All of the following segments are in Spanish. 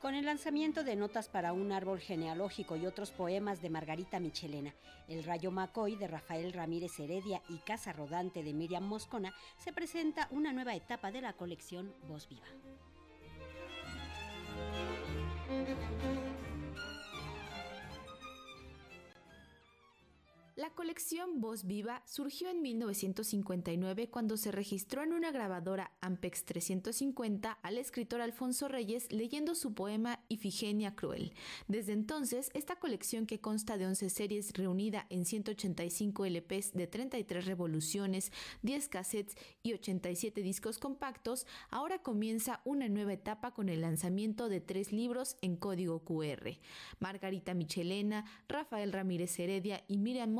con el lanzamiento de Notas para un árbol genealógico y otros poemas de Margarita Michelena, El Rayo Macoy de Rafael Ramírez Heredia y Casa Rodante de Miriam Moscona, se presenta una nueva etapa de la colección Voz Viva. Colección Voz Viva surgió en 1959 cuando se registró en una grabadora Ampex 350 al escritor Alfonso Reyes leyendo su poema Ifigenia Cruel. Desde entonces, esta colección que consta de 11 series reunida en 185 LPs de 33 revoluciones, 10 cassettes y 87 discos compactos, ahora comienza una nueva etapa con el lanzamiento de tres libros en código QR. Margarita Michelena, Rafael Ramírez Heredia y Miriam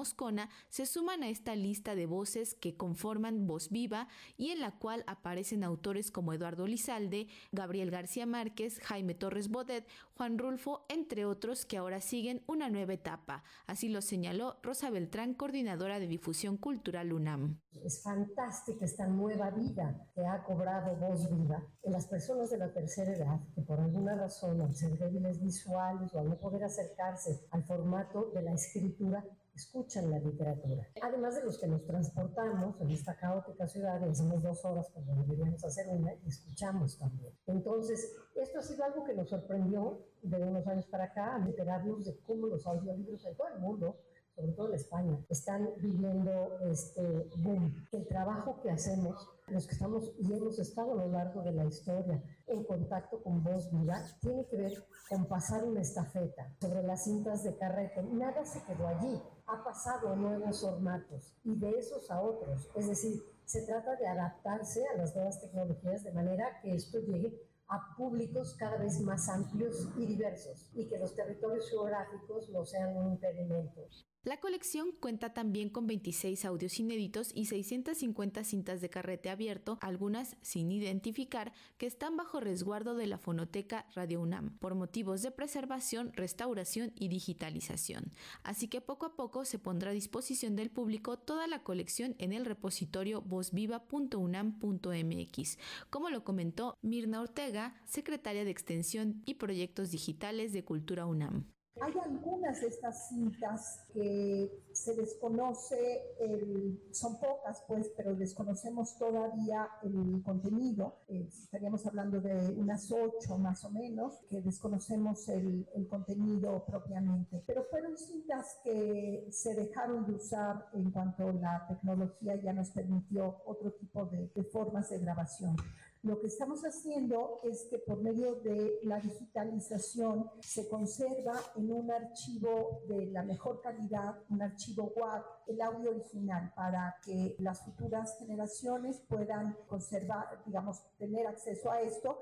Se suman a esta lista de voces que conforman Voz Viva y en la cual aparecen autores como Eduardo Lizalde, Gabriel García Márquez, Jaime Torres Bodet, Juan Rulfo, entre otros que ahora siguen una nueva etapa. Así lo señaló Rosa Beltrán, coordinadora de difusión cultural UNAM. Es fantástica esta nueva vida que ha cobrado Voz Viva en las personas de la tercera edad que por alguna razón, al ser débiles visuales o al no poder acercarse al formato de la escritura, escuchan la literatura. Además de los que nos transportamos en esta caótica ciudad, hacemos dos horas cuando deberíamos hacer una y escuchamos también. Entonces, esto ha sido algo que nos sorprendió de unos años para acá, al enterarnos de cómo los audiolibros en todo el mundo sobre todo en España, están viviendo este boom. El trabajo que hacemos, los que estamos y hemos estado a lo largo de la historia en contacto con Voz Viva, tiene que ver con pasar una estafeta sobre las cintas de carrete. Nada se quedó allí, ha pasado a nuevos formatos y de esos a otros. Es decir, se trata de adaptarse a las nuevas tecnologías de manera que esto llegue a públicos cada vez más amplios y diversos y que los territorios geográficos no sean un impedimento. La colección cuenta también con 26 audios inéditos y 650 cintas de carrete abierto, algunas sin identificar, que están bajo resguardo de la fonoteca Radio UNAM, por motivos de preservación, restauración y digitalización. Así que poco a poco se pondrá a disposición del público toda la colección en el repositorio vozviva.unam.mx, como lo comentó Mirna Ortega, secretaria de Extensión y Proyectos Digitales de Cultura UNAM. Hay algunas de estas cintas que se desconoce, el, son pocas pues, pero desconocemos todavía el contenido. Eh, estaríamos hablando de unas ocho más o menos, que desconocemos el, el, contenido propiamente. Pero fueron cintas que se dejaron de usar en cuanto la tecnología ya nos permitió otro tipo de, de formas de grabación. Lo que estamos haciendo es que por medio de la digitalización se conserva en un archivo de la mejor calidad, un archivo WAV, el audio original para que las futuras generaciones puedan conservar, digamos, tener acceso a esto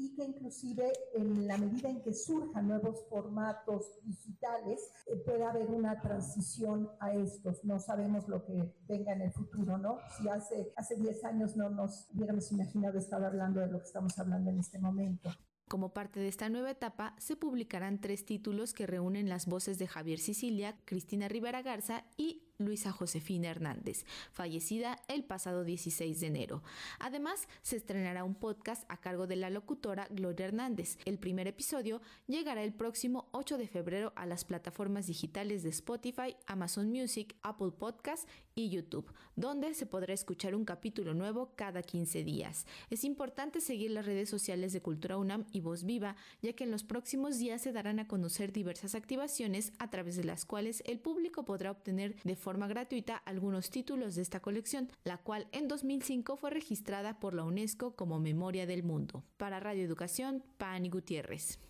y que inclusive en la medida en que surjan nuevos formatos digitales eh, pueda haber una transición a estos. No sabemos lo que venga en el futuro, ¿no? Si hace, hace 10 años no nos hubiéramos imaginado estar hablando de lo que estamos hablando en este momento. Como parte de esta nueva etapa, se publicarán tres títulos que reúnen las voces de Javier Sicilia, Cristina Rivera Garza y Luisa Josefina Hernández, fallecida el pasado 16 de enero. Además, se estrenará un podcast a cargo de la locutora Gloria Hernández. El primer episodio llegará el próximo 8 de febrero a las plataformas digitales de Spotify, Amazon Music, Apple Podcast y YouTube, donde se podrá escuchar un capítulo nuevo cada 15 días. Es importante seguir las redes sociales de Cultura UNAM y Voz Viva, ya que en los próximos días se darán a conocer diversas activaciones a través de las cuales el público podrá obtener de forma forma gratuita algunos títulos de esta colección, la cual en 2005 fue registrada por la UNESCO como Memoria del Mundo. Para Radio Educación, Pani Gutiérrez.